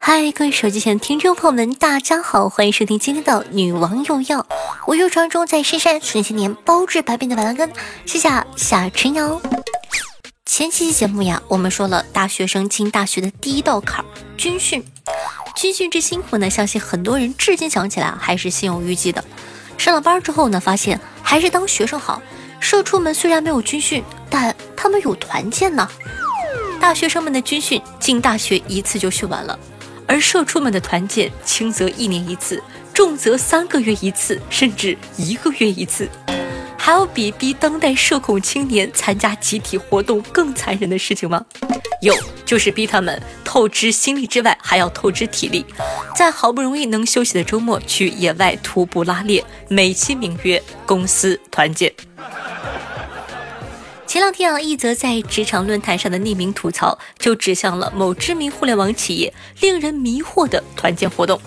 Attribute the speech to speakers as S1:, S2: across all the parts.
S1: 嗨，各位手机前的听众朋友们，大家好，欢迎收听今天的女王又要。我又传中在深山数千年包治百病的板蓝根，谢谢夏晨阳。前期节目呀，我们说了大学生进大学的第一道坎儿——军训。军训之辛苦呢，相信很多人至今想起来还是心有余悸的。上了班之后呢，发现还是当学生好。社畜们虽然没有军训，但他们有团建呢。大学生们的军训进大学一次就训完了，而社畜们的团建轻则一年一次，重则三个月一次，甚至一个月一次。还有比逼当代社恐青年参加集体活动更残忍的事情吗？有，就是逼他们透支心力之外，还要透支体力，在好不容易能休息的周末去野外徒步拉练，美其名曰公司团建。当天啊，一则在职场论坛上的匿名吐槽，就指向了某知名互联网企业令人迷惑的团建活动。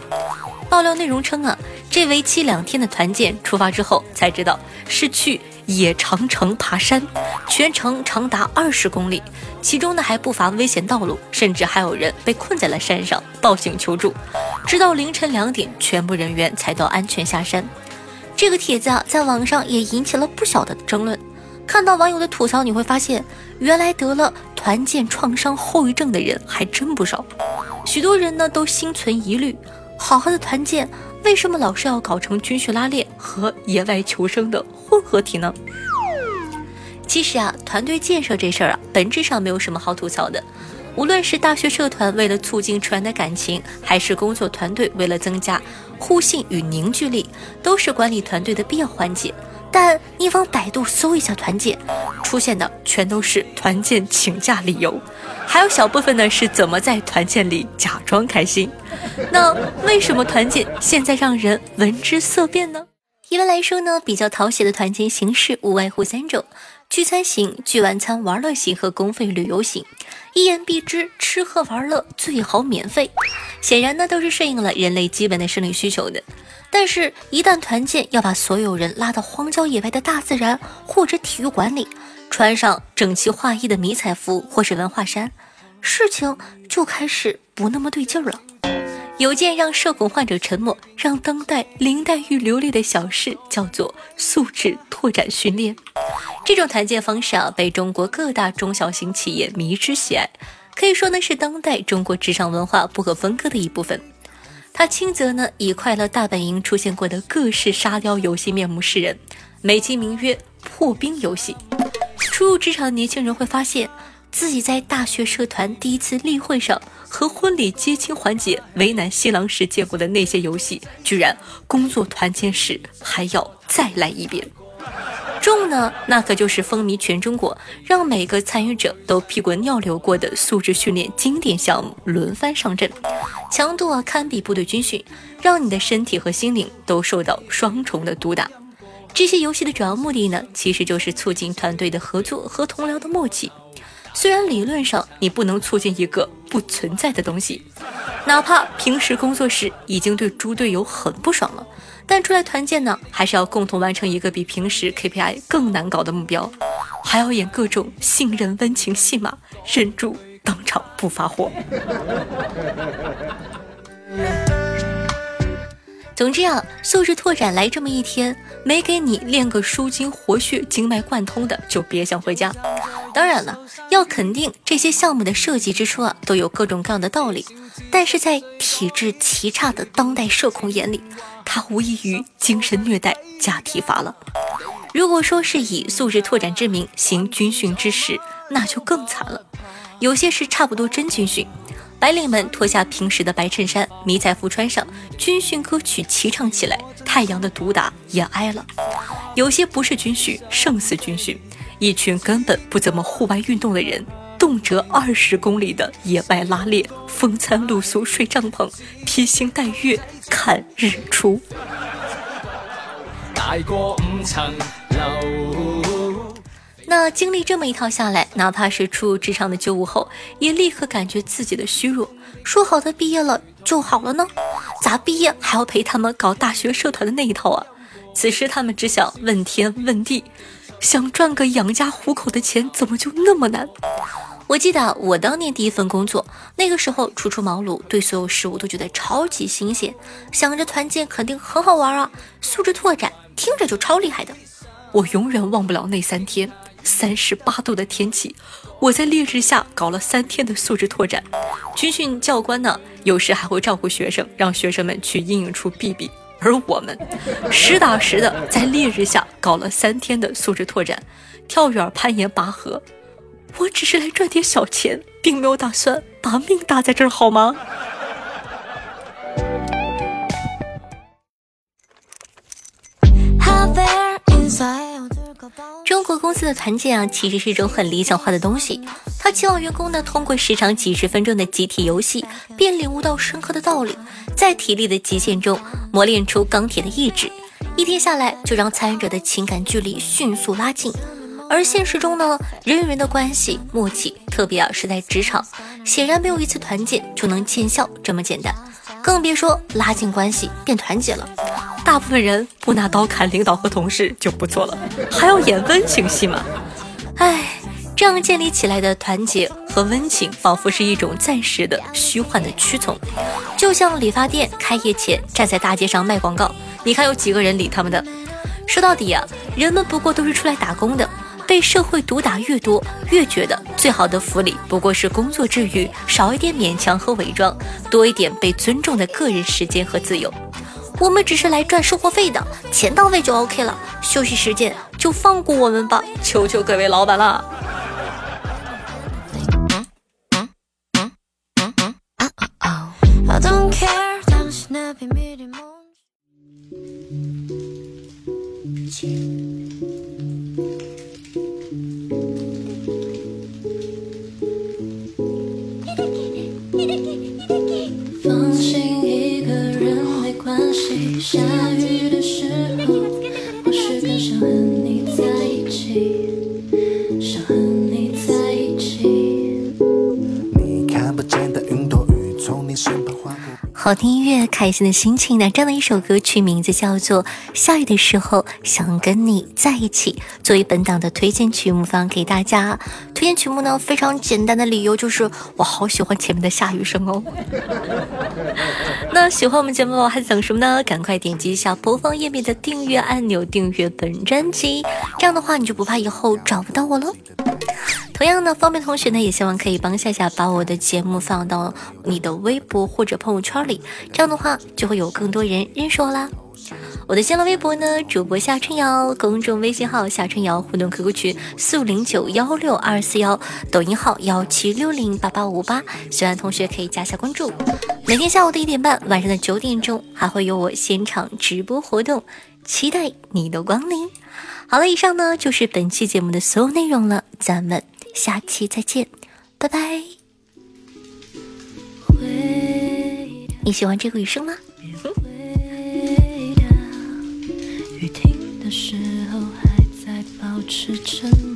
S1: 爆料内容称啊，这为期两天的团建出发之后才知道是去野长城爬山，全程长达二十公里，其中呢还不乏危险道路，甚至还有人被困在了山上报警求助，直到凌晨两点，全部人员才到安全下山。这个帖子啊，在网上也引起了不小的争论。看到网友的吐槽，你会发现，原来得了团建创伤后遗症的人还真不少。许多人呢都心存疑虑：好好的团建，为什么老是要搞成军训拉练和野外求生的混合体呢？其实啊，团队建设这事儿啊，本质上没有什么好吐槽的。无论是大学社团为了促进成员的感情，还是工作团队为了增加互信与凝聚力，都是管理团队的必要环节。但你往百度搜一下团建，出现的全都是团建请假理由，还有小部分呢是怎么在团建里假装开心。那为什么团建现在让人闻之色变呢？一般来说呢，比较讨喜的团建形式无外乎三种：聚餐型、聚晚餐玩乐型和公费旅游型。一言蔽之，吃喝玩乐最好免费。显然呢，都是顺应了人类基本的生理需求的。但是，一旦团建要把所有人拉到荒郊野外的大自然或者体育馆里，穿上整齐划一的迷彩服或是文化衫，事情就开始不那么对劲儿了。有件让社恐患者沉默、让当代林黛玉流泪的小事，叫做素质拓展训练。这种团建方式啊，被中国各大中小型企业迷之喜爱，可以说呢是当代中国职场文化不可分割的一部分。他轻则呢以快乐大本营出现过的各式沙雕游戏面目示人，美其名曰破冰游戏。初入职场的年轻人会发现自己在大学社团第一次例会上和婚礼接亲环节为难新郎时见过的那些游戏，居然工作团建时还要再来一遍。重呢，那可就是风靡全中国，让每个参与者都屁滚尿流过的素质训练经典项目轮番上阵，强度啊堪比部队军训，让你的身体和心灵都受到双重的毒打。这些游戏的主要目的呢，其实就是促进团队的合作和同僚的默契。虽然理论上你不能促进一个不存在的东西，哪怕平时工作时已经对猪队友很不爽了。但出来团建呢，还是要共同完成一个比平时 KPI 更难搞的目标，还要演各种信任温情戏码，忍住当场不发火。总之啊，素质拓展来这么一天，没给你练个舒筋活血、经脉贯通的，就别想回家。当然了，要肯定这些项目的设计之初啊，都有各种各样的道理。但是在体质奇差的当代社恐眼里，它无异于精神虐待加体罚了。如果说是以素质拓展之名行军训之实，那就更惨了。有些是差不多真军训。白领们脱下平时的白衬衫，迷彩服穿上，军训歌曲齐唱起来，太阳的毒打也挨了。有些不是军训，胜似军训，一群根本不怎么户外运动的人，动辄二十公里的野外拉练，风餐露宿睡帐篷，披星戴月看日出。那经历这么一套下来，哪怕是初入职场的九五后，也立刻感觉自己的虚弱。说好的毕业了就好了呢？咋毕业还要陪他们搞大学社团的那一套啊？此时他们只想问天问地，想赚个养家糊口的钱，怎么就那么难？我记得我当年第一份工作，那个时候初出茅庐，对所有事物都觉得超级新鲜，想着团建肯定很好玩啊，素质拓展听着就超厉害的。我永远忘不了那三天。三十八度的天气，我在烈日下搞了三天的素质拓展。军训教官呢，有时还会照顾学生，让学生们去阴影处避避。而我们实打实的在烈日下搞了三天的素质拓展，跳远、攀岩、拔河。我只是来赚点小钱，并没有打算把命搭在这儿，好吗？中国公司的团建啊，其实是一种很理想化的东西。他期望员工呢，通过时长几十分钟的集体游戏，便领悟到深刻的道理，在体力的极限中磨练出钢铁的意志。一天下来，就让参与者的情感距离迅速拉近。而现实中呢，人与人的关系默契，特别啊是在职场，显然没有一次团建就能见效这么简单，更别说拉近关系变团结了。大部分人不拿刀砍领导和同事就不错了，还要演温情戏吗？唉，这样建立起来的团结和温情，仿佛是一种暂时的、虚幻的屈从，就像理发店开业前站在大街上卖广告，你看有几个人理他们的？说到底啊，人们不过都是出来打工的，被社会毒打越多，越觉得最好的福利不过是工作之余少一点勉强和伪装，多一点被尊重的个人时间和自由。我们只是来赚生活费的，钱到位就 OK 了。休息时间就放过我们吧，求求各位老板了谁。下雨的时候，好听音乐，开心的心情。那这样的一首歌曲名字叫做《下雨的时候想跟你在一起》，作为本档的推荐曲目放给大家。推荐曲目呢，非常简单的理由就是我好喜欢前面的下雨声哦。那喜欢我们节目还等什么呢？赶快点击一下播放页面的订阅按钮，订阅本专辑，这样的话你就不怕以后找不到我了。同样呢，方便同学呢也希望可以帮夏夏把我的节目放到你的微博或者朋友圈里，这样的话就会有更多人认识我啦。我的新浪微博呢，主播夏春瑶，公众微信号夏春瑶，互动 QQ 群四五零九幺六二四幺，抖音号幺七六零八八五八，喜欢同学可以加下关注。每天下午的一点半，晚上的九点钟，还会有我现场直播活动，期待你的光临。好了，以上呢就是本期节目的所有内容了，咱们下期再见，拜拜。你喜欢这个雨声吗？雨停的时候，还在保持沉默。